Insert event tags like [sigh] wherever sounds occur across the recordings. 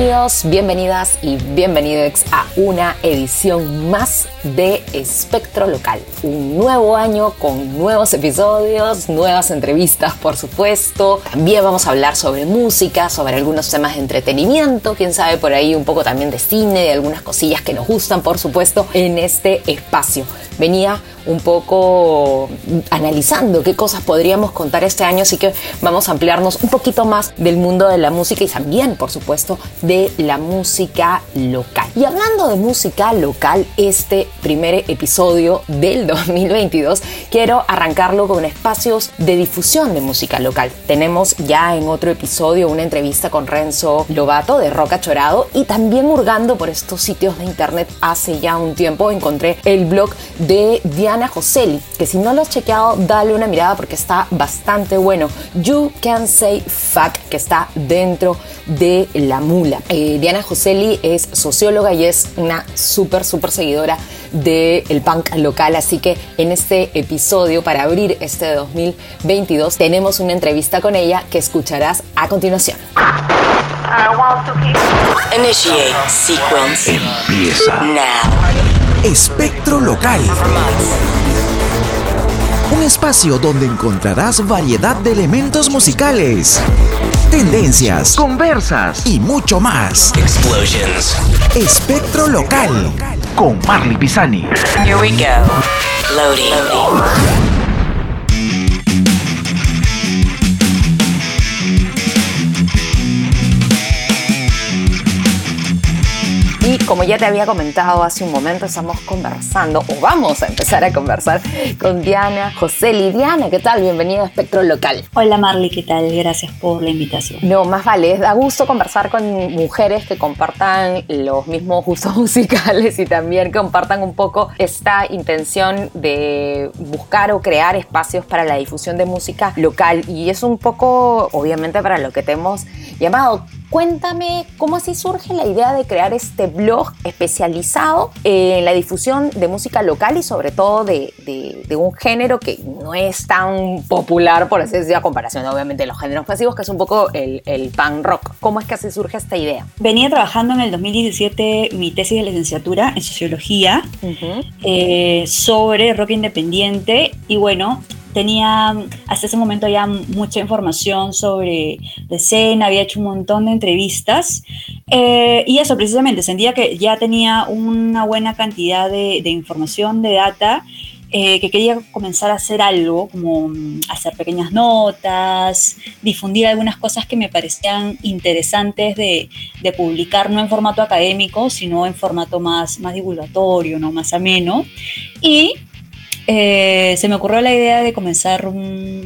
you. Bienvenidas y bienvenidos a una edición más de Espectro Local. Un nuevo año con nuevos episodios, nuevas entrevistas, por supuesto. También vamos a hablar sobre música, sobre algunos temas de entretenimiento, quién sabe por ahí un poco también de cine, de algunas cosillas que nos gustan, por supuesto, en este espacio. Venía un poco analizando qué cosas podríamos contar este año, así que vamos a ampliarnos un poquito más del mundo de la música y también, por supuesto, de la música local. Y hablando de música local, este primer episodio del [laughs] 2022 quiero arrancarlo con espacios de difusión de música local. Tenemos ya en otro episodio una entrevista con Renzo Lobato de Roca Chorado y también hurgando por estos sitios de internet hace ya un tiempo encontré el blog de Diana Joseli, que si no lo has chequeado, dale una mirada porque está bastante bueno. You Can Say Fuck, que está dentro de La Mula. Eh, Diana Joseli es socióloga y es una súper, súper seguidora del punk local, así que en este episodio, para abrir este 2022, tenemos una entrevista con ella que escucharás a continuación. Initiate sequence. Empieza. Now. Espectro Local. Un espacio donde encontrarás variedad de elementos musicales, tendencias, conversas y mucho más. Explosions. Espectro Local con Marley Pisani. Here we go. Loading. Como ya te había comentado hace un momento, estamos conversando, o vamos a empezar a conversar con Diana José Diana, ¿qué tal? Bienvenida a Espectro Local. Hola Marley, ¿qué tal? Gracias por la invitación. No, más vale, da gusto conversar con mujeres que compartan los mismos gustos [laughs] musicales y también compartan un poco esta intención de buscar o crear espacios para la difusión de música local. Y es un poco, obviamente, para lo que te hemos llamado. Cuéntame cómo así surge la idea de crear este blog especializado en la difusión de música local y sobre todo de, de- de un género que no es tan popular, por así decirlo, a comparación obviamente de los géneros pasivos, que es un poco el, el punk rock. ¿Cómo es que así surge esta idea? Venía trabajando en el 2017 mi tesis de licenciatura en sociología eh, sobre rock independiente y bueno, tenía hasta ese momento ya mucha información sobre la escena, había hecho un montón de entrevistas eh, y eso precisamente, sentía que ya tenía una buena cantidad de, de información, de data. eh, que quería comenzar a hacer algo, como mm, hacer pequeñas notas, difundir algunas cosas que me parecían interesantes de, de publicar, no en formato académico, sino en formato más, más divulgatorio, ¿no? más ameno. Y eh, se me ocurrió la idea de comenzar un,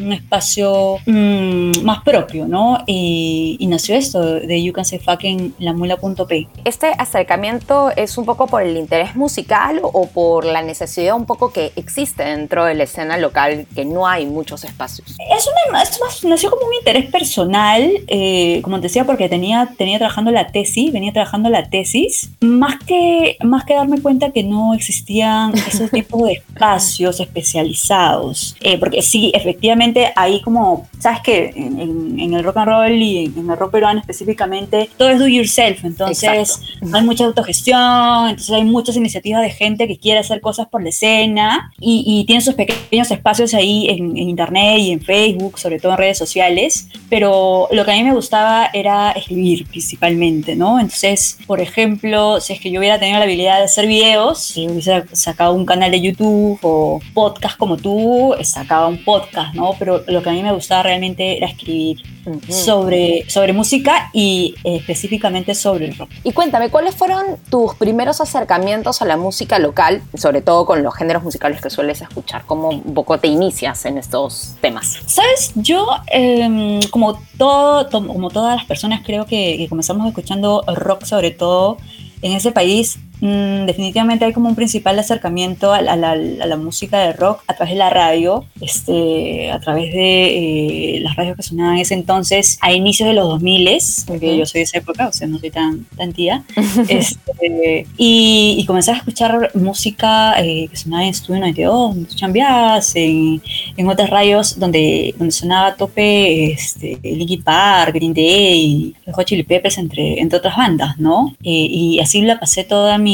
un espacio mm, más propio, ¿no? Y, y nació esto de You Can Say Fuck en lamula.p. ¿Este acercamiento es un poco por el interés musical o por la necesidad un poco que existe dentro de la escena local, que no hay muchos espacios? Es una, es más- nació como un interés personal, eh, como te decía, porque tenía, tenía trabajando la tesis, venía trabajando la tesis, más que, más que darme cuenta que no existían esos [laughs] tipos de espacios especializados. Eh, porque sí, efectivamente, ahí como, sabes que en, en- en el rock and roll y en, en el rock peruano específicamente, todo es do yourself, entonces Exacto. hay mucha autogestión, entonces hay muchas iniciativas de gente que quiere hacer cosas por la escena y, y tiene sus pequeños espacios ahí en, en internet y en Facebook, sobre todo en redes sociales, pero lo que a mí me gustaba era escribir principalmente, ¿no? Entonces, por ejemplo, si es que yo hubiera tenido la habilidad de hacer videos, si hubiese sacado un canal de YouTube o podcast como tú, sacaba un podcast, ¿no? Pero lo que a mí me gustaba realmente era escribir sobre, sobre música y eh, específicamente sobre el rock. Y cuéntame, ¿cuáles fueron tus primeros acercamientos a la música local, sobre todo con los géneros musicales que sueles escuchar? ¿Cómo un poco te inicias en estos temas? Sabes, yo em, como, todo, to- como todas las personas creo que, que comenzamos escuchando rock sobre todo en ese país, mm, definitivamente hay como un principal acercamiento a, la, a la- a la música de rock a través de la radio, este, a través de eh, las radios que sonaban en ese entonces, a inicios de los 2000, porque Ujú. yo soy de esa época, o sea, no soy tan, tan tía, [laughs] este, y, y comencé a escuchar música eh, que sonaba en Estudio 92, en Chambias, en, en otras radios donde, donde sonaba a tope este, Linkin Park, Green Day, Red Hot Chili Peppers, entre, entre otras bandas, ¿no? Eh, y así la pasé toda mi,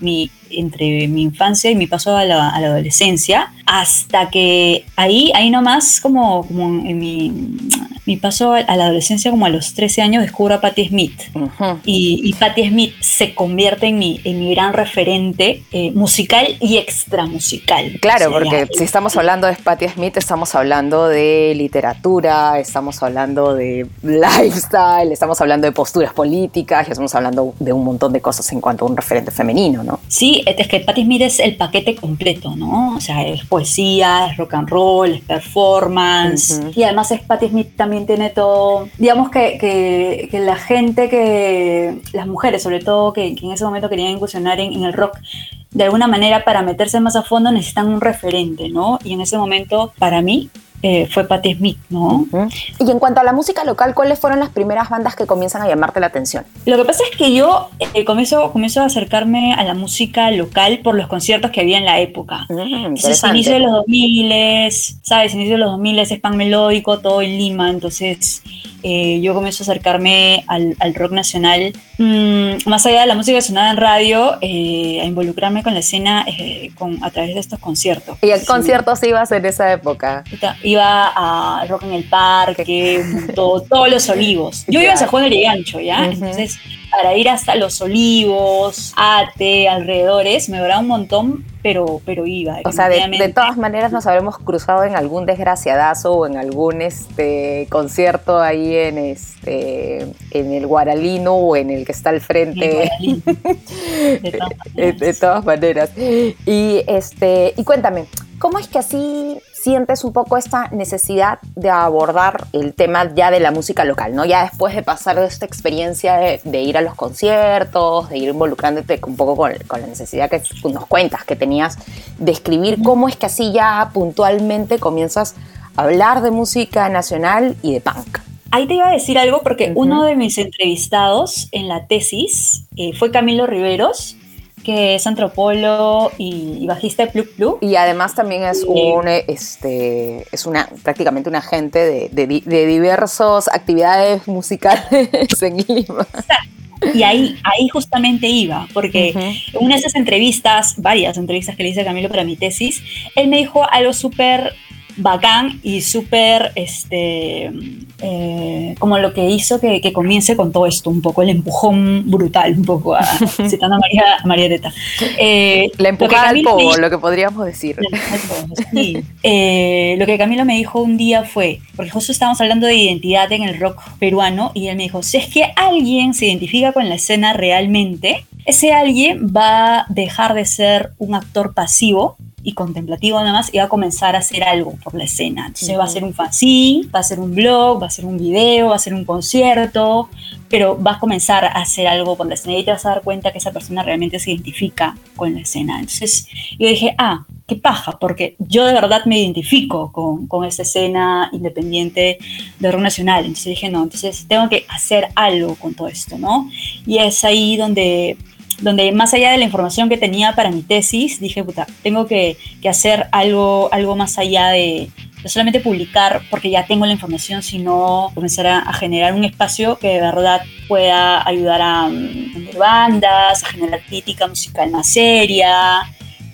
mi entre mi infancia y mi paso a la, adolescencia, hasta que ahí, ahí nomás, como, como en mi, mi paso a la adolescencia, como a los 13 años, descubro a Patti Smith Ujú. y, y Patti Smith se convierte en mi, en mi gran referente eh, musical y extra musical. Claro, O sea, porque si estamos hablando de Patti Smith, estamos hablando de literatura, estamos hablando de lifestyle, estamos hablando de posturas políticas, y estamos hablando de un montón de cosas en cuanto a un referente femenino, ¿no? Sí, es que Patti Smith es el paquete completo, ¿no? O sea, es poesía, es rock and roll, es performance. Ujú. Y además es Patti Smith también tiene todo. Digamos que, que- la gente que. Las mujeres, sobre todo, que, en ese momento querían incursionar en el rock. De alguna manera, para meterse más a fondo, necesitan un referente, ¿no? Y en ese momento, para mí, eh, fue Patti Smith, ¿no? Y en cuanto a la música local, ¿cuáles fueron las primeras bandas que comienzan a llamarte la atención? Lo que pasa es que yo eh, comienzo, comienzo a acercarme a la música local por los conciertos que había en la época. Mm, Entonces, interesante. inicio de los 2000, ¿sabes? Inicio de los 2000 es pan melódico, todo en Lima. Entonces, eh, yo comienzo a acercarme al, al rock nacional. Mm, más allá de la música que sonaba en radio, eh, a involucrarme con la escena eh, con, a través de estos conciertos. ¿Y a qué Sí. conciertos ibas en esa época? Iba a Rock en el Parque, montón, todos los [laughs] olivos. Yo iba a San Juan de Gancho, ¿ya? Entonces, para ir hasta los olivos, Ate, alrededores, me duraba un montón, pero, pero iba. O sea, de, todas maneras nos habremos cruzado en algún desgraciadazo o en algún este concierto ahí en este en el Guaralino o en el que está al frente. De [laughs] todas de, todas maneras. Y este, y cuéntame, ¿cómo es que así sientes un poco esta necesidad de abordar el tema ya de la música local, ¿no? Ya después de pasar de esta experiencia de, de ir a los conciertos, de ir involucrándote un poco con, con la necesidad que nos cuentas que tenías de escribir, ¿cómo es que así ya puntualmente comienzas a hablar de música nacional y de punk? Ahí te iba a decir algo porque uno de mis entrevistados en la tesis eh, fue Camilo Riveros, que es antropólogo y, y bajista de Pluk Pluk. Y además también es un, eh, este, es una, prácticamente un agente de, de diversas actividades musicales [laughs] en Lima. Y ahí, ahí justamente iba, porque en una de esas entrevistas, varias entrevistas que le hice a Camilo para mi tesis, él me dijo algo súper bacán y súper, este, eh, como lo que hizo que, que comience con todo esto, un poco el empujón brutal, un poco, a- [laughs] citando a María, a. Eh, La empujada al dijo- lo que podríamos decir. Sí. Eh, lo que Camilo me dijo un día fue, porque justo estábamos hablando de identidad en el rock peruano, y él me dijo, si es que alguien se identifica con la escena realmente, ese alguien va a dejar de ser un actor pasivo y contemplativo nada más y va a comenzar a hacer algo por la escena. Entonces va a ser un fanzine, va a ser un blog, va a ser un video, va a ser un concierto, pero vas a comenzar a hacer algo por la escena y te vas a dar cuenta que esa persona realmente se identifica con la escena. Entonces yo dije, ah, qué paja, porque yo de verdad me identifico con, con esa escena independiente de rock nacional. Entonces dije, no, entonces tengo que hacer algo con todo esto, ¿no? Y es ahí donde donde más allá de la información que tenía para mi tesis, dije, puta, tengo que, hacer algo, algo más allá de, no solamente publicar porque ya tengo la información, sino comenzar a, generar un espacio que de verdad pueda ayudar a mm, vender bandas, a generar crítica musical más seria,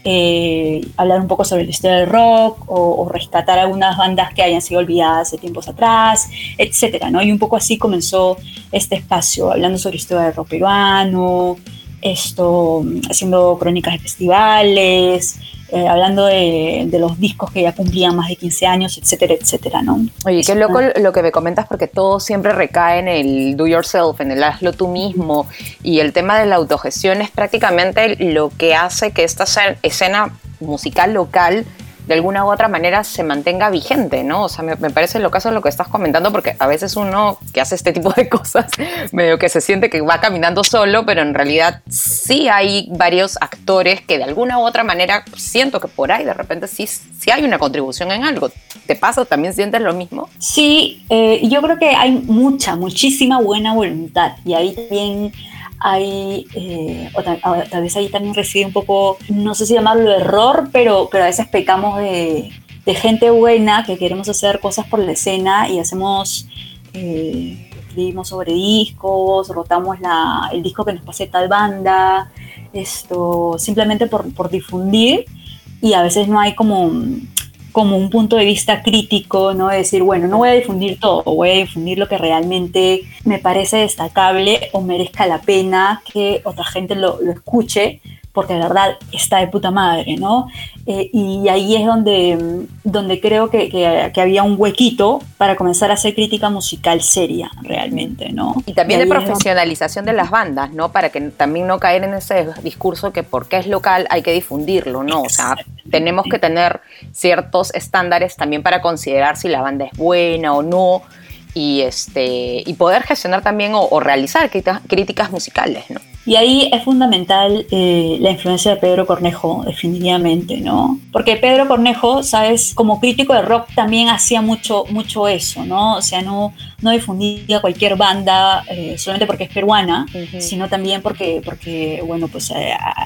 eh, hablar un poco sobre la historia del rock o, o rescatar algunas bandas que hayan sido olvidadas de tiempos atrás, etcétera. Y un poco así comenzó este espacio, hablando sobre historia del rock peruano, esto, haciendo crónicas de festivales, eh, hablando de, de los discos que ya cumplían más de 15 años, etcétera, etcétera, ¿no? Oye, qué loco lo que me comentas porque todo siempre recae en el do yourself, en el hazlo tú mismo y el tema de la autogestión es prácticamente lo que hace que esta escena musical local de alguna u otra manera se mantenga vigente, ¿no? O sea, me, parece lo caso de lo que estás comentando, porque a veces uno que hace este tipo de [laughs] cosas, medio que se siente que va caminando solo, pero en realidad sí hay varios actores que de alguna u otra manera siento que por ahí de repente sí, sí hay una contribución en algo. ¿Te pasa? ¿También sientes lo mismo? Sí, eh, yo creo que hay mucha, muchísima buena voluntad y ahí también hay, eh, tal, vez ahí también reside un poco, no sé si llamarlo error, pero, pero a veces pecamos de, de gente buena que queremos hacer cosas por la escena y hacemos, eh, escribimos sobre discos, rotamos la, el disco que nos pase tal banda, esto, simplemente por, por difundir. Y a veces no hay como como un punto de vista crítico, ¿no? De decir, bueno, no voy a difundir todo, voy a difundir lo que realmente me parece destacable o merezca la pena que otra gente lo, lo escuche, porque de verdad está de puta madre, ¿no? Eh, y ahí es donde, donde creo que, que, que, había un huequito para comenzar a hacer crítica musical seria, realmente, ¿no? Y también de profesionalización donde... de las bandas, ¿no? Para que también no caer en ese discurso que porque es local hay que difundirlo, ¿no? O sea, tenemos que tener ciertos estándares también para considerar si la banda es buena o no. Y, este, y poder gestionar también o, o realizar críticas musicales, ¿no? Y ahí es fundamental eh, la influencia de Pedro Cornejo, definitivamente, ¿no? Porque Pedro Cornejo, sabes, como crítico de rock también hacía mucho, mucho eso, ¿no? O sea, no, no difundía cualquier banda eh, solamente porque es peruana, uh -huh. sino también porque, porque bueno, pues a,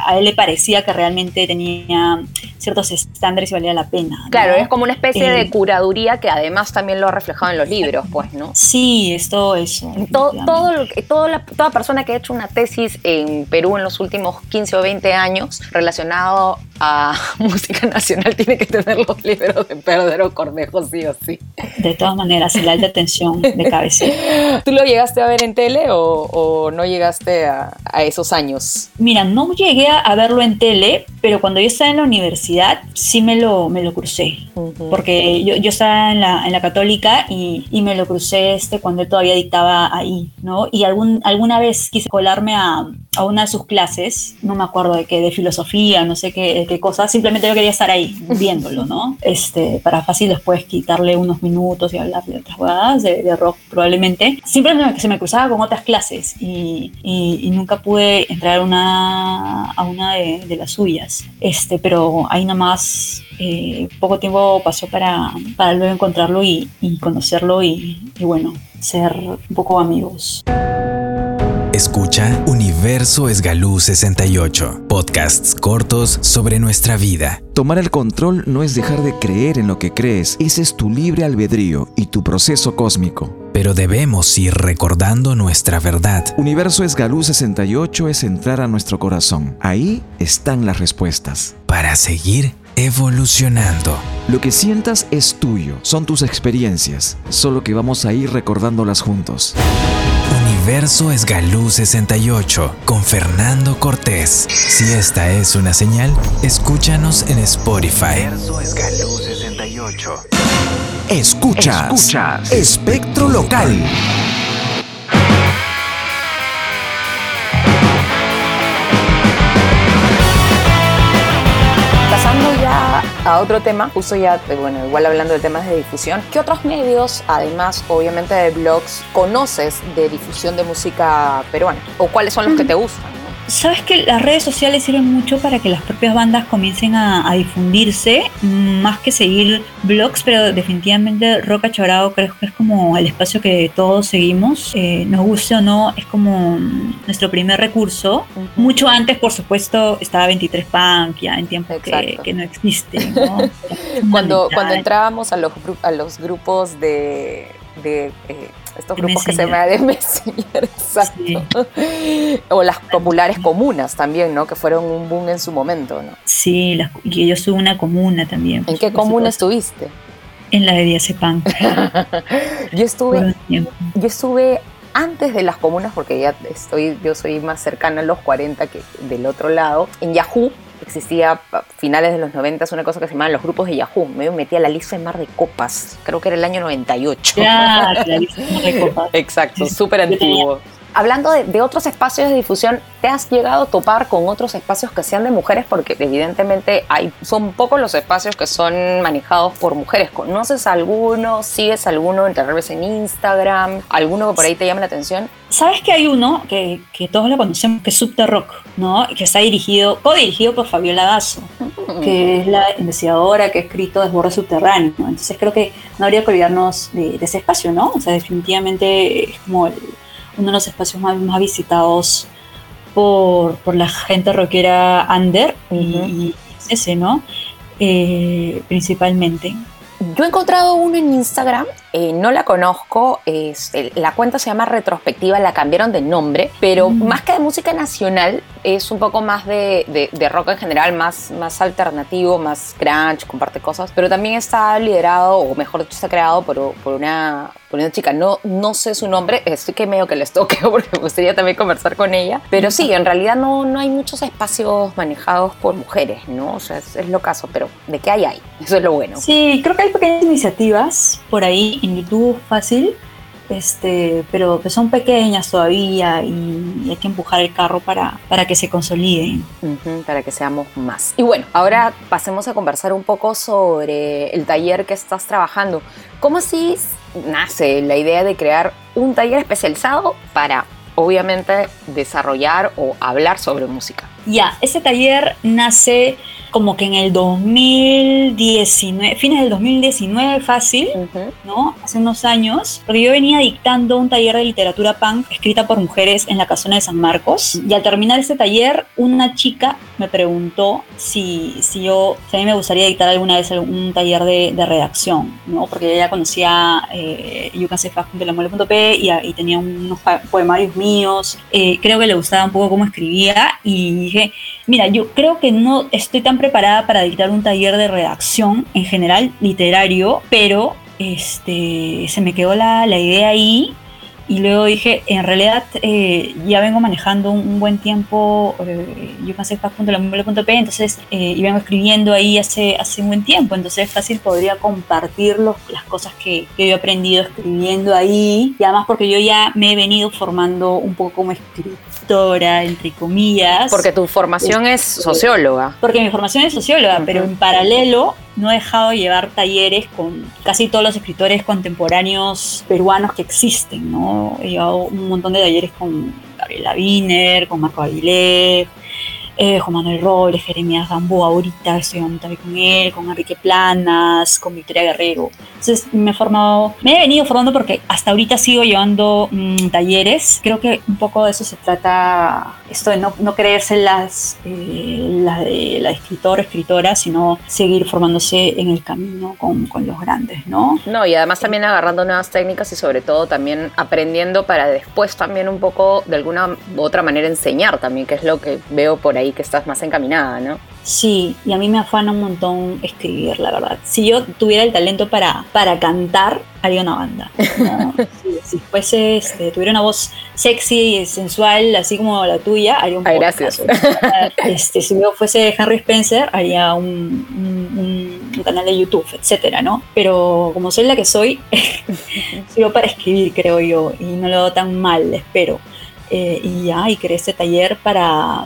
a, él le parecía que realmente tenía ciertos estándares y valía la pena. ¿no? Claro, es como una especie eh, de curaduría que además también lo ha reflejado en los libros, pues, ¿no? Sí, es todo eso. Todo, todo, todo la, toda persona que ha hecho una tesis en Perú en los últimos 15 o 20 años relacionado a [laughs] música nacional tiene que tener los libros de Pedro Cornejo, sí o sí. De todas maneras, el alta tensión de cabecera. [laughs] ¿Tú lo llegaste a ver en tele o, o no llegaste a, a, esos años? Mira, no llegué a verlo en tele, pero cuando yo estaba en la universidad sí me lo, me lo crucé. Uh -huh. Porque yo, yo estaba en la, en la católica y, y, me lo crucé este cuando él todavía dictaba ahí, ¿no? Y algún, alguna vez quise colarme a, a una de sus clases, no me acuerdo de qué, de filosofía, no sé qué, qué cosa, simplemente yo quería estar ahí [laughs] viéndolo, ¿no? Este, para fácil después quitarle unos minutos y hablar de otras jugadas, de, de rock probablemente. Simplemente se me cruzaba con otras clases y, y, y nunca pude entrar a una, a una de, de, las suyas. Este, pero ahí nada más eh, poco tiempo pasó para, para luego encontrarlo y, y conocerlo y, y bueno, ser un poco amigos. Escucha Universo Esgalú 68, podcasts cortos sobre nuestra vida. Tomar el control no es dejar de creer en lo que crees, ese es tu libre albedrío y tu proceso cósmico. Pero debemos ir recordando nuestra verdad. Universo Esgalú 68 es entrar a nuestro corazón. Ahí están las respuestas. Para seguir evolucionando. Lo que sientas es tuyo, son tus experiencias, solo que vamos a ir recordándolas juntos. Universo Esgalú 68 con Fernando Cortés. Si esta es una señal, escúchanos en Spotify. Universo Esgalú 68. Escuchas, Escuchas. Espectro Local. A otro tema, justo ya, bueno, igual hablando de temas de difusión, ¿qué otros medios, además obviamente de blogs, conoces de difusión de música peruana? ¿O cuáles son los que te gustan? Sabes que las redes sociales sirven mucho para que las propias bandas comiencen a, a difundirse, más que seguir blogs, pero definitivamente Roca Chorado creo que es como el espacio que todos seguimos, eh, nos guste o no, es como nuestro primer recurso. Mucho antes, por supuesto, estaba 23 Punk, ya en tiempos que, que, no existe. ¿no? [laughs] cuando, cuando entrábamos a los, a los grupos de, de eh, estos grupos que se llaman de Messenger, [laughs] exacto. Sí. [laughs] O las populares comunas también, ¿no? Que fueron un boom en su momento, ¿no? Sí, las, y yo estuve una comuna también. ¿En qué comuna estuviste? En la de Diazepam. [laughs] yo estuve, yo estuve antes de las comunas, porque ya estoy, yo soy más cercana a los 40 que del otro lado, en Yahoo existía a finales de los 90 una cosa que se llamaban los grupos de Yahoo. Me metí a la lista de Mar de Copas, creo que era el año 98. Ya, la lista de Mar de Copas. [laughs] Exacto, súper antiguo. Hablando de, de, otros espacios de difusión, ¿te has llegado a topar con otros espacios que sean de mujeres? Porque evidentemente hay, son pocos los espacios que son manejados por mujeres. ¿Conoces alguno? ¿Sigues alguno vez en Instagram? ¿Alguno que por ahí te llame la atención? Sabes que hay uno que, que todos lo conocemos, que es Subterrock, ¿no? Que está dirigido, co-dirigido por Fabiola Dazo, que es la investigadora que ha escrito Desborde Subterráneo. Entonces creo que no habría que olvidarnos de, de, ese espacio, ¿no? O sea, definitivamente es como el, uno de los espacios más, más visitados por, por, la gente rockera under uh -huh. y, y, ese, ¿no? Eh, principalmente. Yo he encontrado uno en Instagram, eh, no la conozco, es, la cuenta se llama Retrospectiva, la cambiaron de nombre, pero mm. más que de música nacional, es un poco más de, de, de, rock en general, más, más alternativo, más grunge, comparte cosas, pero también está liderado, o mejor dicho, está creado por, por, una, una chica, no, no sé su nombre, estoy que medio que les toqueo [laughs] porque me gustaría también conversar con ella, pero sí, en realidad no, no hay muchos espacios manejados por mujeres, ¿no? O sea, es, es lo caso, pero de qué hay, hay, [laughs] eso es lo bueno. Sí, creo que hay pequeñas iniciativas por ahí en YouTube fácil, este, pero que son pequeñas todavía y hay que empujar el carro para, para que se consoliden. Uh -huh, para que seamos más. Y bueno, ahora pasemos a conversar un poco sobre el taller que estás trabajando. ¿Cómo así nace la idea de crear un taller especializado para, obviamente, desarrollar o hablar sobre música? Ya, ese taller nace como que en el 2019, fines del 2019 fácil, uh -huh. ¿no? Hace unos años, porque yo venía dictando un taller de literatura punk escrita por mujeres en la casona de San Marcos y al terminar ese taller una chica me preguntó si, si yo, si a mí me gustaría dictar alguna vez un taller de, de redacción, ¿no? Porque ella conocía eh, yucasefaz.lamole.p y, y tenía unos poemarios míos, eh, creo que le gustaba un poco cómo escribía y dije, mira, yo creo que no estoy tan preparada para dictar un taller de redacción en general literario, pero este, se me quedó la, la idea ahí y luego dije, en realidad eh, ya vengo manejando un, un buen tiempo eh, yucasefaz.lamole.p, entonces, eh, y vengo escribiendo ahí hace, hace un buen tiempo, entonces fácil podría compartir los, las cosas que, que yo he aprendido escribiendo ahí, y además porque yo ya me he venido formando un poco como escritora, entre comillas. Porque tu formación es socióloga. Porque mi formación es socióloga, uh -huh. pero en paralelo no he dejado de llevar talleres con casi todos los escritores contemporáneos peruanos que existen, ¿no? He llevado un montón de talleres con Gabriela Wiener, con Marco Aguilé, eh, Juan Manuel Robles, Jeremías Gamboa, ahorita estoy también con él, con Enrique Planas, con Victoria Guerrero. Entonces me he formado, me he venido formando porque hasta ahorita sigo llevando mmm, talleres. Creo que un poco de eso se trata, esto de no, no creerse las, eh, la, de la escritora, escritora, sino seguir formándose en el camino con, con los grandes, ¿no? No, y además también agarrando nuevas técnicas y sobre todo también aprendiendo para después también un poco de alguna u otra manera enseñar también, que es lo que veo por ahí que estás más encaminada, ¿no? Sí, y a mí me afana un montón escribir, la verdad. Si yo tuviera el talento para, para cantar, haría una banda. ¿no? [laughs] si, si, fuese, este, tuviera una voz sexy y sensual, así como la tuya, haría un Ay, gracias. Este, si yo fuese Henry Spencer, haría un, un, un canal de YouTube, etcétera, ¿no? Pero como soy la que soy, [laughs] sirvo para escribir, creo yo, y no lo hago tan mal, espero. Eh, y ya, y creé este taller para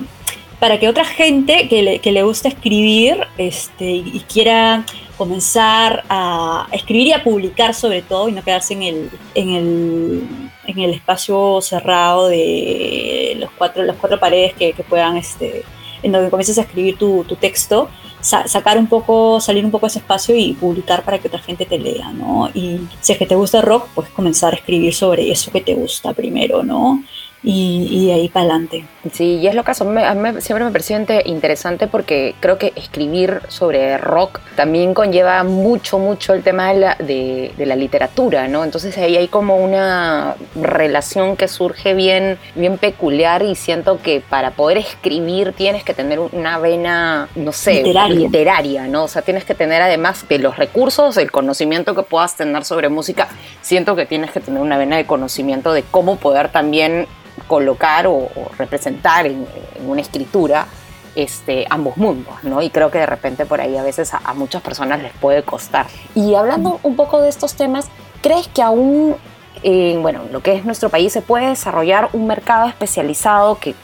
para que otra gente que le, que le gusta escribir este, y quiera comenzar a escribir y a publicar sobre todo y no quedarse en el, en el, en el espacio cerrado de los cuatro, las cuatro paredes que, que puedan, este, en donde comiences a escribir tu, tu texto, sa sacar un poco, salir un poco de ese espacio y publicar para que otra gente te lea, ¿no? Y si es que te gusta el rock, pues comenzar a escribir sobre eso que te gusta primero, ¿no? Y, y, de ahí para adelante. Sí, y es lo caso. A mí siempre me pareció interesante porque creo que escribir sobre rock también conlleva mucho, mucho el tema de la, de, de la literatura, ¿no? Entonces ahí hay como una relación que surge bien, bien peculiar y siento que para poder escribir tienes que tener una vena, no sé, literaria, literaria ¿no? O sea, tienes que tener además de los recursos, el conocimiento que puedas tener sobre música, siento que tienes que tener una vena de conocimiento de cómo poder también colocar o, o representar en, en, una escritura este, ambos mundos, ¿no? Y creo que de repente por ahí a veces a, a, muchas personas les puede costar. Y hablando un poco de estos temas, ¿crees que aún en bueno, lo que es nuestro país se puede desarrollar un mercado especializado que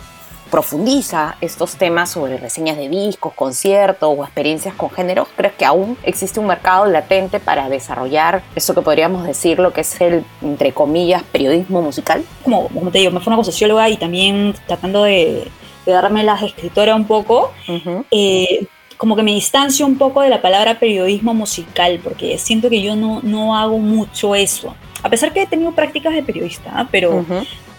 profundiza estos temas sobre reseñas de discos, conciertos o experiencias con géneros, ¿crees que aún existe un mercado latente para desarrollar eso que podríamos decir lo que es el, entre comillas, periodismo musical? Como, como te digo, me formo como socióloga y también tratando de, de darme las escritora un poco, eh, como que me distancio un poco de la palabra periodismo musical, porque siento que yo no, no hago mucho eso. A pesar que he tenido prácticas de periodista, ¿ah? pero,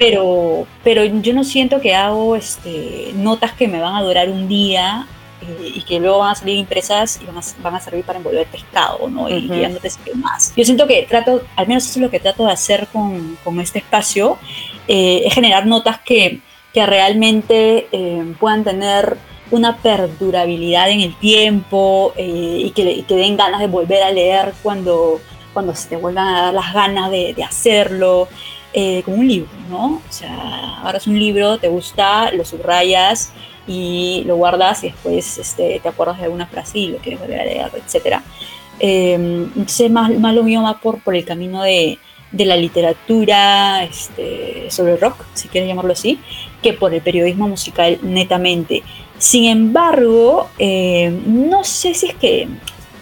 pero, pero yo no siento que hago este, notas que me van a durar un día eh, y que luego van a salir impresas y van a, van a servir para envolver pescado, ¿no? Y, ya no te sirve más. Yo siento que trato, al menos eso es lo que trato de hacer con, con este espacio, eh, es generar notas que, que realmente eh, puedan tener una perdurabilidad en el tiempo y que, y, que, den ganas de volver a leer cuando, cuando se te vuelvan a dar las ganas de, de hacerlo eh, como un libro, ¿no? O sea, ahora es un libro, te gusta, lo subrayas y lo guardas y después este, te acuerdas de alguna frase y lo quieres volver a leer, etc. Eh, entonces, más, más lo mío va por, por el camino de, de la literatura este, sobre rock, si quieres llamarlo así, que por el periodismo musical netamente. Sin embargo, eh, no sé si es que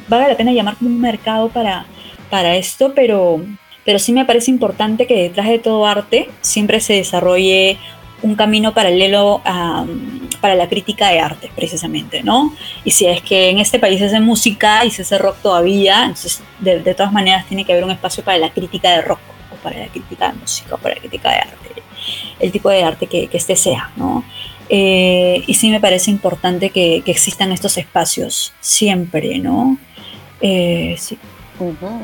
vale la pena llamar un mercado para, para esto, pero pero sí me parece importante que detrás de todo arte siempre se desarrolle un camino paralelo para la crítica de arte, precisamente, ¿no? Y si es que en este país se hace música y se hace rock todavía, entonces de, todas maneras tiene que haber un espacio para la crítica de rock, o para la crítica de música, o para la crítica de arte, el tipo de arte que, que este sea, ¿no? Eh, y sí me parece importante que, que, existan estos espacios siempre, ¿no? Eh, sí.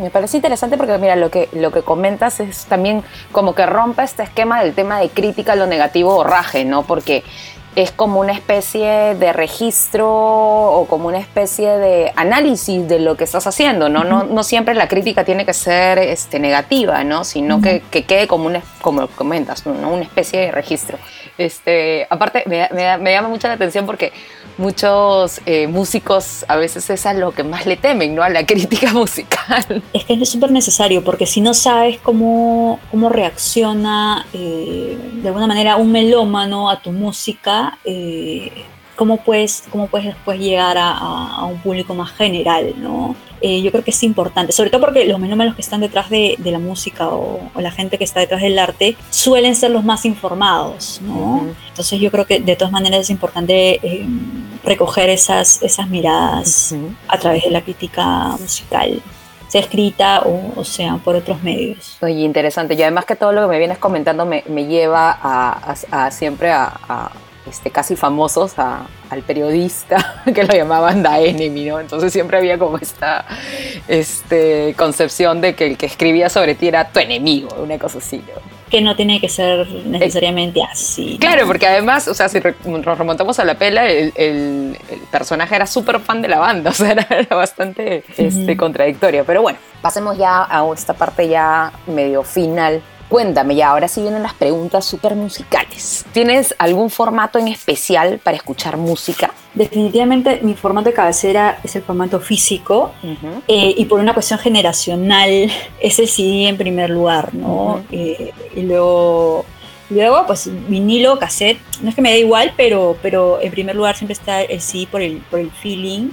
Me parece interesante porque, mira, lo que, lo que comentas es también como que rompe este esquema del tema de crítica lo negativo o raje, ¿no? Porque es como una especie de registro o como una especie de análisis de lo que estás haciendo, ¿no? no, no siempre la crítica tiene que ser este, negativa, ¿no? Sino que, que, quede como, una, como comentas, ¿no? una especie de registro. Este, aparte, me, me, me llama mucho la atención porque muchos eh, músicos a veces es lo que más le temen, ¿no? A la [laughs] crítica musical. Es que es súper necesario porque si no sabes cómo, cómo reacciona eh, de alguna manera un melómano a tu música, eh, ¿cómo, puedes, ¿cómo puedes después llegar a, a, a un público más general, ¿no? eh, yo creo que es importante, sobre todo porque los melómanos que están detrás de, de la música o, o, la gente que está detrás del arte suelen ser los más informados, ¿no? Uh -huh. Entonces yo creo que de todas maneras es importante eh, recoger esas, esas miradas uh -huh. a través de la crítica musical sea escrita o, o, sea por otros medios. Oye, interesante. Y además que todo lo que me vienes comentando me, me lleva a, a, a siempre a, este, casi famosos a, al periodista [laughs] que lo llamaban The Enemy, ¿no? Entonces siempre había como esta este, concepción de que el que escribía sobre ti era tu enemigo, una cosa así, ¿no? Que no tiene que ser necesariamente así. Claro, ¿no? porque además, o sea, si nos remontamos a la pela, el, el, el personaje era súper fan de la banda, [laughs] o sea, era, era bastante uh -huh. este, contradictorio. Pero bueno, pasemos ya a esta parte ya medio final Cuéntame, ya ahora sí vienen las preguntas súper musicales. ¿Tienes algún formato en especial para escuchar música? Definitivamente mi formato de cabecera es el formato físico uh -huh. eh, y por una cuestión generacional [laughs] es el CD en primer lugar, ¿no? Uh -huh. eh, y luego, luego, pues vinilo, cassette, no es que me da igual, pero, pero en primer lugar siempre está el CD por el, por el feeling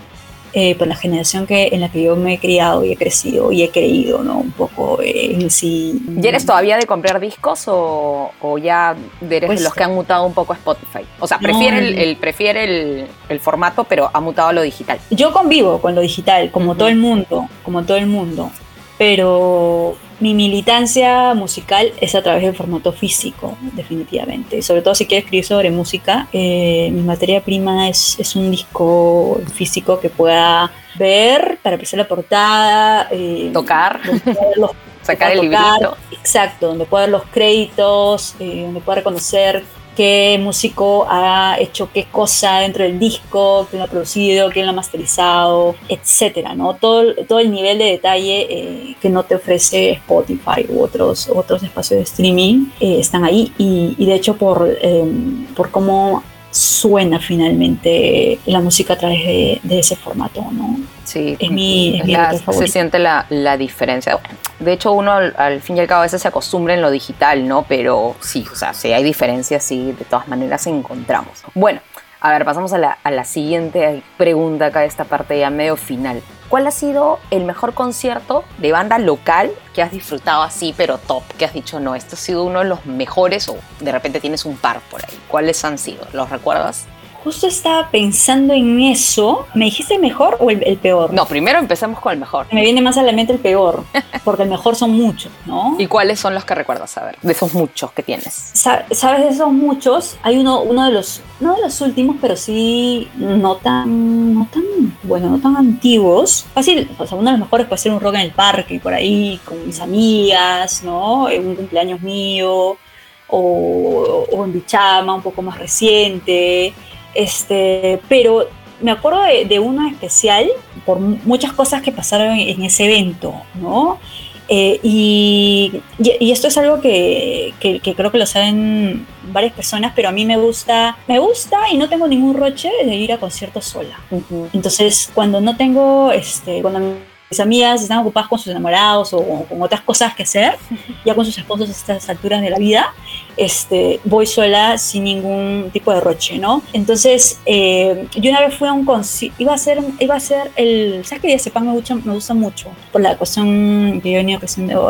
eh, por la generación que, en la que yo me he criado y he crecido y he creído, ¿no? Un poco eh, en sí. ¿Y eres todavía de comprar discos o, o ya eres pues, de los que han mutado un poco a Spotify? O sea, prefiere, no, el, el, prefiere el, el, formato, pero ha mutado a lo digital. Yo convivo con lo digital, como uh -huh. todo el mundo, como todo el mundo, pero mi militancia musical es a través del formato físico, definitivamente. Sobre todo si quiero escribir sobre música, eh, mi materia prima es, es, un disco físico que pueda ver para apreciar la portada, eh, tocar, los, [laughs] sacar el librito. Exacto, donde pueda ver los créditos, eh, donde pueda reconocer qué músico ha hecho qué cosa dentro del disco, quién lo ha producido, quién lo ha masterizado, etcétera, ¿no? Todo, todo el nivel de detalle eh, que no te ofrece Spotify u otros, otros espacios de streaming eh, están ahí y, y, de hecho por, eh, por cómo suena finalmente la música a través de, de ese formato, ¿no? Sí, Es mi, es la- se siente la, la diferencia. Bueno, de hecho, uno al, al fin y al cabo a veces se acostumbra en lo digital, ¿no? Pero sí, o sea, si hay diferencias, sí, de todas maneras encontramos. Bueno, a ver, pasamos a la, a la siguiente pregunta acá, esta parte ya medio final. ¿Cuál ha sido el mejor concierto de banda local que has disfrutado así, pero top? Que has dicho, no, este ha sido uno de los mejores o de repente tienes un par por ahí. ¿Cuáles han sido? ¿Los recuerdas? Justo estaba pensando en eso. ¿Me dijiste el mejor o el, el peor? No, primero empecemos con el mejor. Me viene más a la mente el peor, [laughs] porque el mejor son muchos, ¿no? ¿Y cuáles son los que recuerdas? A ver, de esos muchos que tienes. Sa- Sabes de esos muchos, hay uno, uno de los, no de los últimos, pero sí no tan, no tan, bueno, no tan antiguos. Fácil, o sea, uno de los mejores puede ser un rock en el parque, por ahí, con mis amigas, ¿no? En un cumpleaños mío, o, o en Bichama, un poco más reciente. Este, pero me acuerdo de, de uno especial por mu- muchas cosas que pasaron en, en ese evento, ¿no? Eh, y, esto es algo que, que- que creo que lo saben varias personas, pero a mí me gusta, me gusta y no tengo ningún roche de ir a conciertos sola. Entonces, cuando no tengo, este, cuando mis amigas están ocupadas con sus enamorados o con otras cosas que hacer, [laughs] ya con sus esposos a estas alturas de la vida, este, voy sola sin ningún tipo de roche, ¿no? Entonces, eh, yo una vez fui a un concierto, iba a ser, iba a ser el, ¿sabes qué? Diazepam me gusta, me gusta mucho, por la cuestión que yo he venido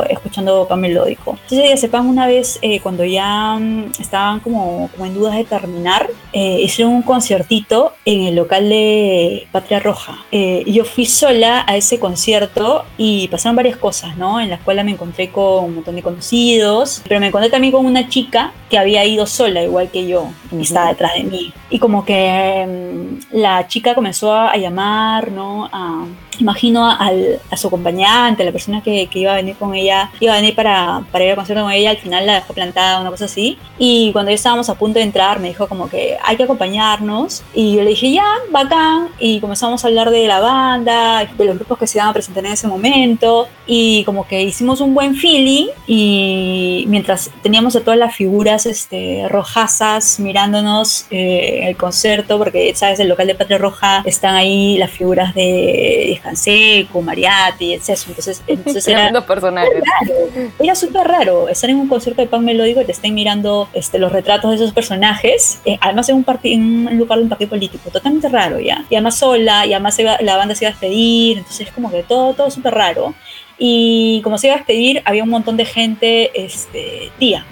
escuchando pan melódico. Entonces, Diazepam una vez, eh, cuando ya mm, estaban como, como en dudas de terminar, eh, hicieron un conciertito en el local de Patria Roja. Eh, yo fui sola a ese concierto y pasaron varias cosas, ¿no? En la escuela me encontré con un montón de conocidos, pero me encontré también con una chica que había ido sola, igual que yo, y estaba detrás de mí. Y como que mm, la chica comenzó a, a llamar, ¿no? A, imagino al- a su acompañante, a la persona que, que iba a venir con ella, iba a venir para, para ir al concierto con ella, al final la dejó plantada, una cosa así. Y cuando ya estábamos a punto de entrar, me dijo como que hay que acompañarnos. Y yo le dije, ya, bacán. Y comenzamos a hablar de la banda, de los grupos que se iban a presentar en ese momento. Y como que hicimos un buen feeling. Y mientras teníamos a todas las figuras este, rojazas mirándonos eh, el concierto, porque, ¿sabes? El local de Patria Roja están ahí las figuras de Canseco, Mariati, etc. Entonces, [laughs] entonces era, personajes. Era súper raro estar en un concierto de pan melódico y te estén mirando este, los retratos de esos personajes, eh, además en un, en un lugar de un partido político, totalmente raro, ¿ya? Y además sola, y además iba- la banda se iba a despedir, entonces es como que todo, todo súper raro. Y como se iba a despedir, había un montón de gente, este, tía.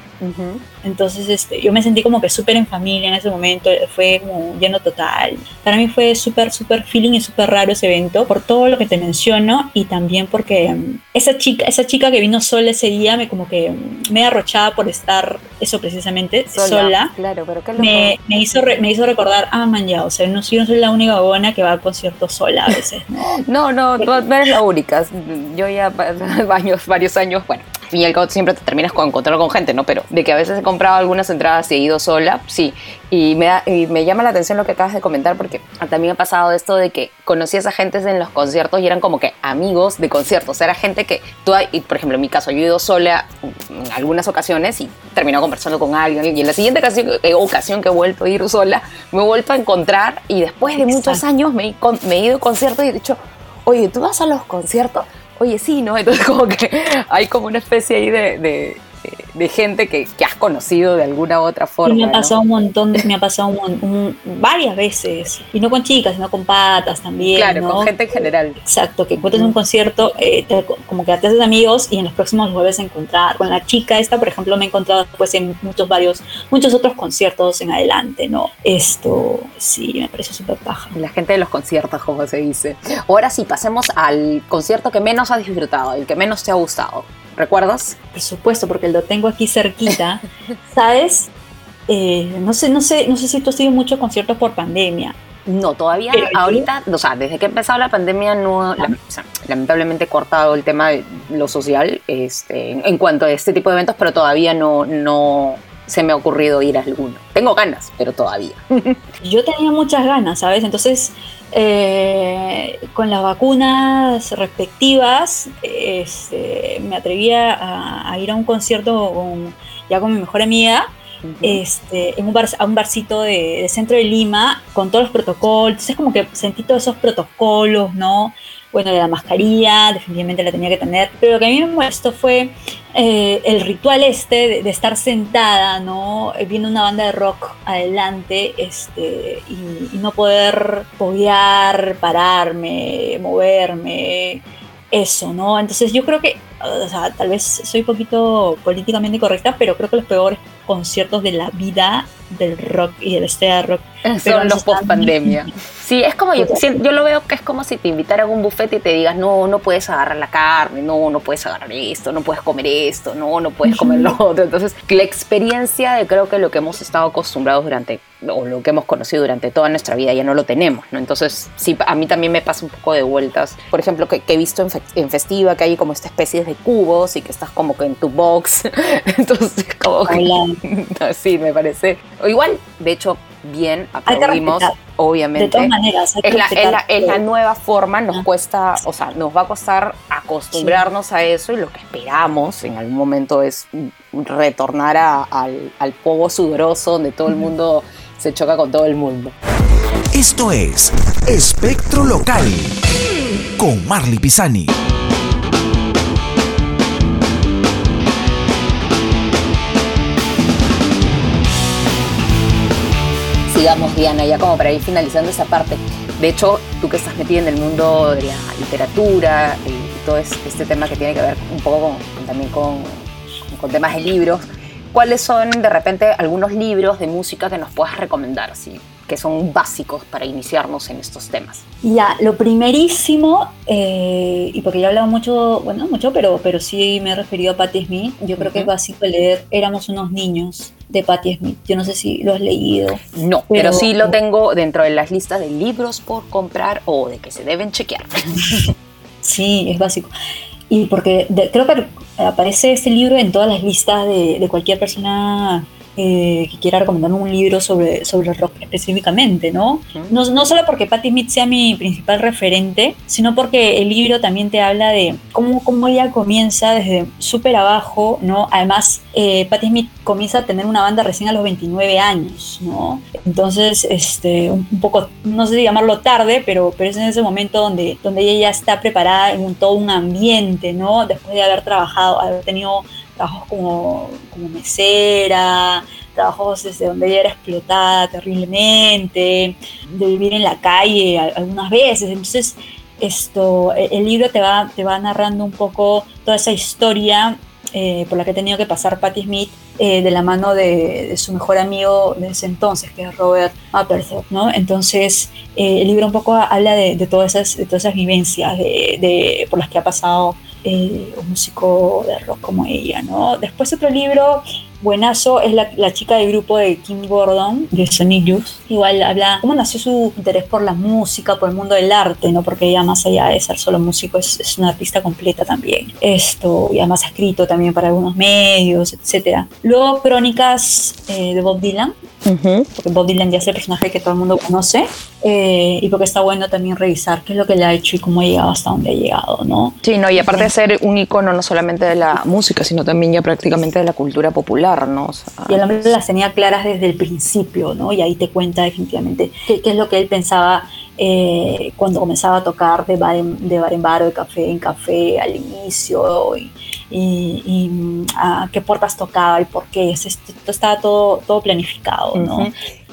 Entonces, este, yo me sentí como que súper en familia en ese momento, fue como lleno total. Para mí fue súper, súper feeling y súper raro ese evento, por todo lo que te menciono y también porque mm, esa chica, esa chica que vino sola ese día, me como que mm, me arrochaba por estar, eso precisamente, sola. Claro, pero qué. Me, me hizo re- me hizo recordar, ah, man, ya, o sea, no, yo no soy la única buena que va al concierto sola a veces, ¿no? [laughs] No, no, tú eres la única. Yo ya va- [laughs] varios, varios años, bueno, y al cabo siempre te terminas con encontrar con gente, ¿no? Pero de que a veces comprado algunas entradas y he ido sola, sí. Y me, da- y me llama la atención lo que acabas de comentar porque también ha pasado esto de que conocí a esa gente en los conciertos y eran como que amigos de conciertos. Era gente que tú, y por ejemplo, en mi caso, yo he ido sola en algunas ocasiones y terminado conversando con alguien. Y en la siguiente ocasión, eh, ocasión que he vuelto a ir sola, me he vuelto a encontrar y después de muchos Exacto. años me, he con- me he ido a conciertos y he dicho, oye, ¿tú vas a los conciertos? Oye, sí, ¿no? Entonces como que hay como una especie ahí de, de- de- gente que, que has conocido de alguna u otra forma. Y me ha ¿no? pasado un montón, de- me ha pasado un, un- varias veces, y no con chicas, sino con patas también, Claro, ¿no? con gente en general. Exacto, que encuentras un concierto, eh, te- como que te haces amigos y en los próximos los vuelves a encontrar. Con la chica esta, por ejemplo, me he encontrado después en muchos varios, muchos otros conciertos en adelante, ¿no? Esto sí, me parece súper paja. La gente de los conciertos, como se dice. Ahora sí, pasemos al concierto que menos has disfrutado, el que menos te ha gustado. ¿Recuerdas? Por supuesto, porque lo tengo aquí cerquita, [laughs] ¿sabes? Eh, no sé, no sé, no sé si tú has ido muchos conciertos por pandemia. No, todavía Eh, ahorita, o sea, desde que ha empezado la pandemia, no, la- o sea, lamentablemente he cortado el tema de lo social este, en cuanto a este tipo de eventos, pero todavía no, no se me ha ocurrido ir a alguno. Tengo ganas, pero todavía. [laughs] Yo tenía muchas ganas, ¿sabes? Entonces, eh, con las vacunas respectivas, este, me atrevía a, a ir a un concierto con- ya con mi mejor amiga este, en un, bar, a un barcito de, de centro de Lima con todos los protocolos. Entonces como que sentí todos esos protocolos, ¿no? Bueno, de la mascarilla, definitivamente la tenía que tener, pero lo que a mí me molestó fue eh, el ritual este de, estar sentada, ¿no? Eh, viendo una banda de rock adelante este, y, no poder podear, pararme, moverme, eso, ¿no? Entonces yo creo que, o sea, tal vez soy un poquito políticamente correcta, pero creo que los peores conciertos de la vida del rock y del estrella rock son los post pandemia. Sí, es como yo, yo lo veo que es como si te invitaran a un buffet y te digas, no, no puedes agarrar la carne, no, no puedes agarrar esto, no puedes comer esto, no, no puedes comer lo [laughs] otro. Entonces, la experiencia de creo que lo que hemos estado acostumbrados durante, o lo que hemos conocido durante toda nuestra vida, ya no lo tenemos, ¿no? Entonces, sí, a mí también me pasa un poco de vueltas. Por ejemplo, que, he visto en, Festiva que hay como esta especie de cubos y que estás como que en tu box. [laughs] Entonces, como que, [laughs] sí, me parece. O igual, de hecho, bien, aplaudimos, obviamente. De todas maneras, es, la, es, la, nueva forma, nos cuesta, o sea, nos va a costar acostumbrarnos a eso y lo que esperamos en algún momento es retornar al, al povo sudoroso donde todo el mundo se choca con todo el mundo. Esto es Espectro Local con Marley Pisani. Digamos, Diana, ya como para ir finalizando esa parte. De hecho, tú que estás metida en el mundo de la literatura y todo este tema que tiene que ver un poco también con, con, temas de libros, ¿cuáles son de repente algunos libros de música que nos puedas recomendar? Así? que son básicos para iniciarnos en estos temas? Ya, lo primerísimo, eh, y porque ya he hablado mucho, bueno, mucho, pero, pero sí me he referido a Patti Smith, yo creo que es básico leer Éramos unos niños de Patti Smith. Yo no sé si lo has leído. No, pero, sí lo tengo dentro de las listas de libros por comprar o de que se deben chequear. [laughs] sí, es básico. Y porque creo que aparece este libro en todas las listas de, de cualquier persona eh, que quiera recomendarme un libro sobre, sobre rock específicamente, ¿no? ¿no? ¿no? solo porque Patti Smith sea mi principal referente, sino porque el libro también te habla de cómo, cómo ella comienza desde súper abajo, ¿no? Además, eh, Patti Smith comienza a tener una banda recién a los 29 años, ¿no? Entonces, este, un, poco, no sé si llamarlo tarde, pero, pero es en ese momento donde, donde ella ya está preparada en un, todo un ambiente, ¿no? Después de haber trabajado, haber tenido trabajos como, como mesera, trabajos desde donde ella era explotada terriblemente, de vivir en la calle algunas veces. Entonces, esto, e, el libro te va, te va narrando un poco toda esa historia eh, por la que ha tenido que pasar Patti Smith eh, de la mano de, su mejor amigo de ese entonces, que es Robert Mapplethorpe, ¿no? Entonces, eh, el libro un poco habla de, todas, esas, todas esas vivencias de, por las que ha pasado eh, un músico de rock como ella, ¿no? Después otro libro buenazo es la, chica del grupo de Kim Gordon, de Sonic Youth. Igual habla cómo nació su interés por la música, por el mundo del arte, ¿no? Porque ella más allá de ser solo músico es, una artista completa también. Esto, y además ha escrito también para algunos medios, etc. Luego Crónicas eh, de Bob Dylan, porque Bob Dylan ya es el personaje que todo el mundo conoce. Eh, y porque está bueno también revisar qué es lo que le ha hecho y cómo ha llegado hasta donde ha llegado, ¿no? Sí, no, y aparte de ser un icono no solamente de la música, sino también ya prácticamente de la cultura popular, ¿no? y el hombre las tenía claras desde el principio, ¿no? Y ahí te cuenta definitivamente qué, es lo que él pensaba eh, cuando comenzaba a tocar de bar, en, de bar en bar o de café en café al inicio y, y, a qué puertas tocaba y por qué. Estaba todo, todo planificado, ¿no?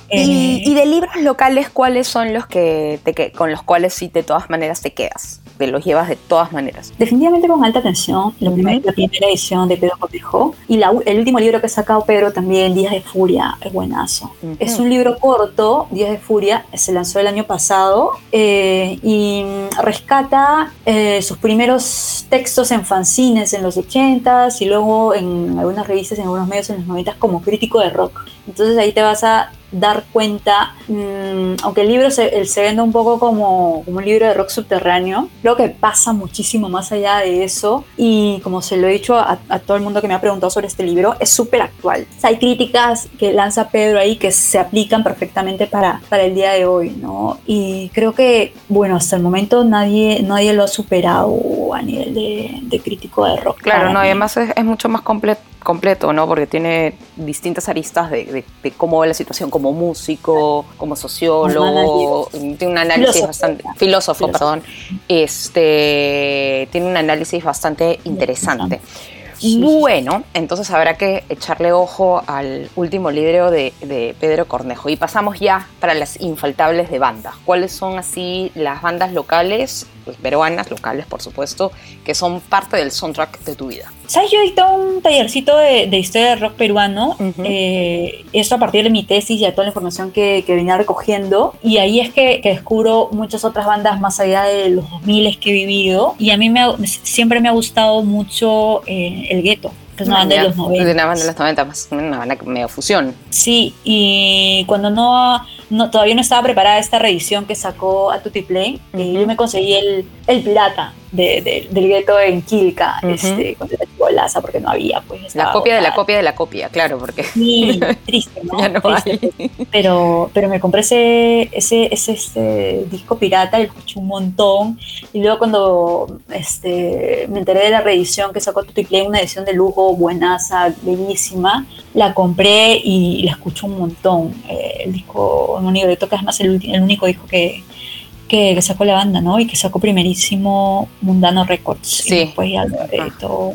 Eh, ¿Y, de libros locales, cuáles son los que, te, con los cuales sí de todas maneras te quedas? Te los llevas de todas maneras. Definitivamente con alta atención. La, primera, edición de Pedro Cortejo. Y el último libro que ha sacado Pedro también, Días de Furia, es buenazo. Es un libro corto, Días de Furia, se lanzó el año pasado eh, y rescata eh, sus primeros textos en fanzines en los 80s y luego en algunas revistas, en algunos medios en los 90s como crítico de rock. Entonces ahí te vas a dar cuenta, mm, aunque el libro se, se vende un poco como, como, un libro de rock subterráneo, creo que pasa muchísimo más allá de eso y como se lo he dicho a, todo el mundo que me ha preguntado sobre este libro, es súper actual. hay críticas que lanza Pedro ahí que se aplican perfectamente para, para el día de hoy, ¿no? Y creo que, bueno, hasta el momento nadie, nadie lo ha superado a nivel de, de crítico de rock. Claro, no, y además es, es mucho más completo completo, ¿no? Porque tiene distintas aristas de, de- de cómo ve la situación como músico, como sociólogo, tiene un análisis Filósofo. bastante, filósofo, Filósofo. perdón, este, tiene un análisis bastante interesante. Sí. Bueno, entonces habrá que echarle ojo al último libro de, de Pedro Cornejo. Y pasamos ya para las infaltables de bandas. ¿Cuáles son así las bandas locales, pues, peruanas, locales por supuesto, que son parte del soundtrack de tu vida? ¿Sabes? Yo dictado un tallercito de, de historia del rock peruano. Ujú. eh, esto a partir de mi tesis y de toda la información que, que venía recogiendo. Y ahí es que, que descubro muchas otras bandas más allá de los 2000 que he vivido. Y a mí me, siempre me ha gustado mucho eh, El Gueto, que es una banda Ya, de los 90. De una banda de los 90, más una banda medio fusión. Sí, y cuando no, no todavía no estaba preparada esta reedición que sacó a Tutti Play, eh, Ujú. yo me conseguí el, el pirata de, de- del gueto en Quilca, Ujú. este, cuando era chibolaza, porque no había, pues La copia de la copia de la copia, claro, porque Sí, [laughs] triste, ¿no? ya no Triste, hay. pero, pero me compré ese, ese, ese este, disco pirata lo escuché un montón. Y luego cuando este, me enteré de la reedición que sacó Tutti Play, una edición de lujo buenaza, bellísima, la compré y la escuché un montón. Eh, el disco un libreto, que es más el, el único disco que, que, sacó la banda, ¿no? Y que sacó primerísimo Mundano Records. Sí. Y después ya lo editó.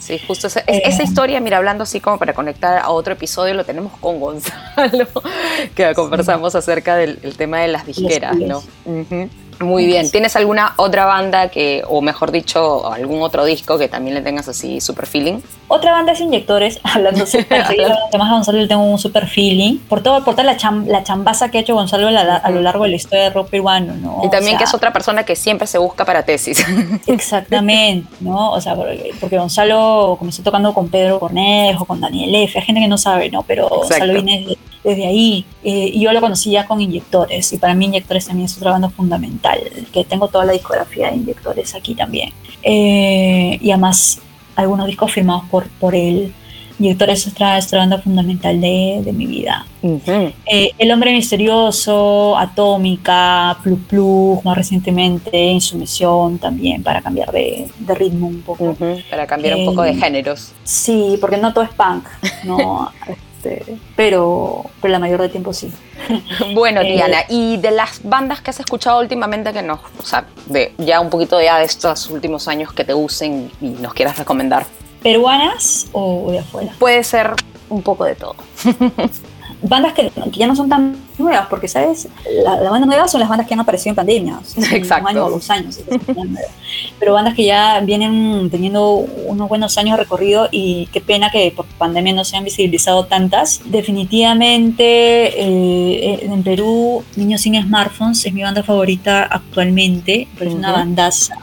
Sí, justo esa, es- esa Eh. historia, mira, hablando así como para conectar a otro episodio, lo tenemos con Gonzalo, [laughs] que conversamos acerca del el tema de las disqueras, ¿no? Ujú. Muy bien. ¿Tienes alguna otra banda que, o mejor dicho, algún otro disco que también le tengas así super feeling? Otra banda es Inyectores, [laughs] hablando [laughs] hablando de Gonzalo le tengo un super feeling por todo, por toda la, cham- la chambaza que ha hecho Gonzalo a, la- a lo largo de la historia del rock peruano, ¿no? y O también sea, que es otra persona que siempre se busca para tesis. [laughs] Exactamente, ¿no? O sea, porque, porque Gonzalo comenzó tocando con Pedro Cornejo, con Daniel F, hay gente que no sabe, ¿no? Pero Gonzalo viene desde, ahí. eh, y yo lo conocí ya con Inyectores, y para mí Inyectores también es otra banda fundamental, que tengo toda la discografía de Inyectores aquí también. Eh, y además, algunos discos firmados por, por él. Inyectores es otra, es otra banda fundamental de, de mi vida. Eh, El hombre misterioso, Atómica, Plus Plus, más recientemente Insumisión también, para cambiar de, de ritmo un poco. Para cambiar un poco de Eh, géneros. Sí, porque no todo es punk, ¿no? [laughs] Este, pero, pero la mayor del tiempo sí. [laughs] Bueno, eh, Diana, y de las bandas que has escuchado últimamente que nos, o sea, de ya un poquito ya de estos últimos años que te gusten y nos quieras recomendar, ¿Peruanas o de afuera? puede ser un poco de todo. [laughs] Bandas que, que ya no son tan nuevas, porque, ¿sabes? La, la banda nueva son las bandas que han aparecido en pandemia, o sea, hace Exacto. un año o dos años. nuevas. Pero bandas que ya vienen teniendo unos buenos años de recorrido y qué pena que por pandemia no se han visibilizado tantas. Definitivamente eh, en Perú, Niños sin Smartphones es mi banda favorita actualmente, pero es una Ujú. bandaza.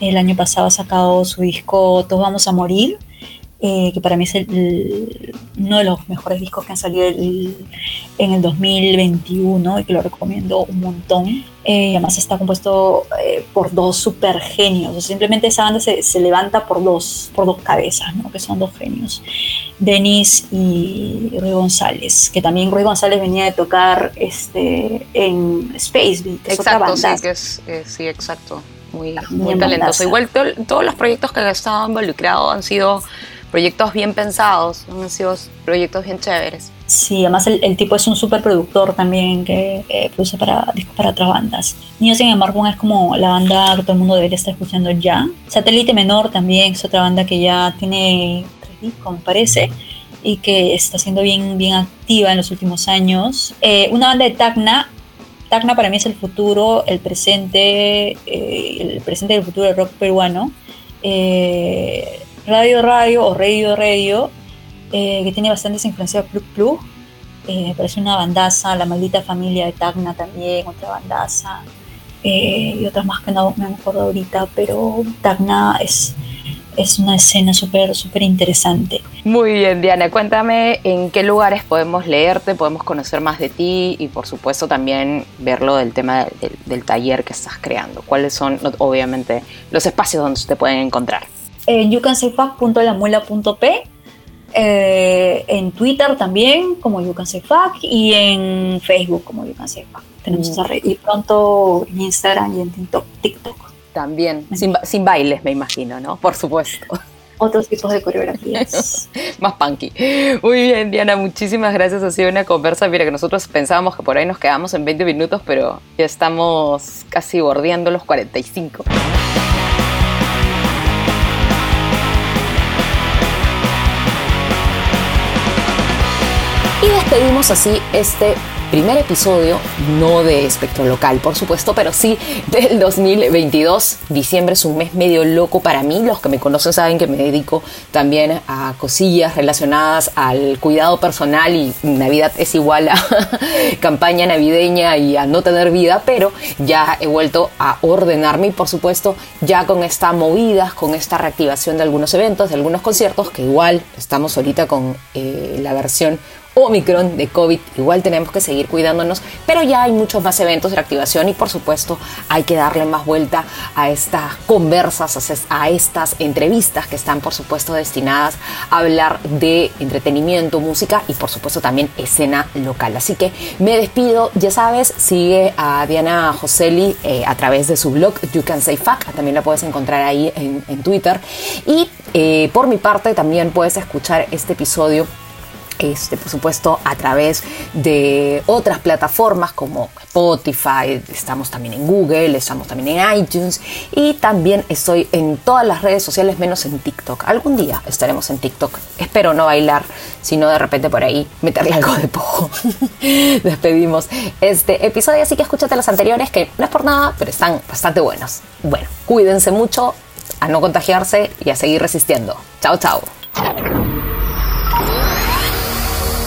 El año pasado ha sacado su disco Todos Vamos a Morir, eh, que para mí es el- el- uno de los mejores discos que han salido el- en el 2021 y que lo recomiendo un montón. Eh, además está compuesto eh, por dos super genios. O sea, simplemente esa banda se, se levanta por dos, por dos cabezas, ¿no? que son dos genios. Denis y Rui González, que también Rui González venía de tocar este, en Space Beat, es otra Exacto, sí, banda. que es, sí, exacto. Muy, muy talentoso. Igual to- todos los proyectos que he estado involucrado han sido proyectos bien pensados, han sido proyectos bien chéveres. Sí, además el, el tipo es un super productor también que eh, produce para, discos para otras bandas. Niños sin embargo es como la banda que todo el mundo debería estar escuchando ya. Satélite Menor también es otra banda que ya tiene tres discos, me parece, y que está siendo bien, bien activa en los últimos años. Eh, una banda de Tacna. Tacna para mí es el futuro, el presente, eh, el presente del futuro del rock peruano. Eh, Radio Radio o Radio Radio eh, que tiene bastantes influencias Plug Plug. Eh, parece una bandaza, La Maldita Familia de Tacna también, otra bandaza. Eh, y otras más que no me acuerdo ahorita, pero Tacna es, es una escena súper, súper interesante. Muy bien, Diana, cuéntame en qué lugares podemos leerte, podemos conocer más de ti y por supuesto también verlo del tema del, del taller que estás creando. ¿Cuáles son, obviamente, los espacios donde te pueden encontrar? En youcansayfuck.lamuela.p eh, en Twitter también como youcansayfuck y en Facebook como youcansayfuck. Tenemos Mm. esa red y pronto en Instagram y en TikTok. TikTok. También, sin, sin bailes, me imagino, ¿no? Por supuesto. otros tipos de coreografías. [laughs] Más punky. Muy bien, Diana, muchísimas gracias. Ha sido una conversa. Mira, que nosotros pensábamos que por ahí nos quedamos en 20 minutos, pero ya estamos casi bordeando los 45. Despedimos así este primer episodio, no de espectro local, por supuesto, pero sí del 2022. Diciembre es un mes medio loco para mí. Los que me conocen saben que me dedico también a cosillas relacionadas al cuidado personal y Navidad es igual a [laughs] campaña navideña y a no tener vida, pero ya he vuelto a ordenarme y por supuesto ya con esta movida, con esta reactivación de algunos eventos, de algunos conciertos, que igual estamos ahorita con eh, la versión Omicron de COVID, igual tenemos que seguir cuidándonos, pero ya hay muchos más eventos de activación y por supuesto hay que darle más vuelta a estas conversas, a estas entrevistas que están por supuesto destinadas a hablar de entretenimiento, música y por supuesto también escena local. Así que me despido, ya sabes, sigue a Diana Joseli eh, a través de su blog You Can Say Fuck, también la puedes encontrar ahí en, Twitter. Y eh, por mi parte también puedes escuchar este episodio por supuesto, a través de otras plataformas como Spotify, estamos también en Google, estamos también en iTunes y también estoy en todas las redes sociales menos en TikTok. Algún día estaremos en TikTok. Espero no bailar, sino de repente por ahí meterle algo de pojo. [laughs] Despedimos este episodio, así que escúchate los anteriores que no es por nada, pero están bastante buenos. Bueno, cuídense mucho, a no contagiarse y a seguir resistiendo. Chao, chao.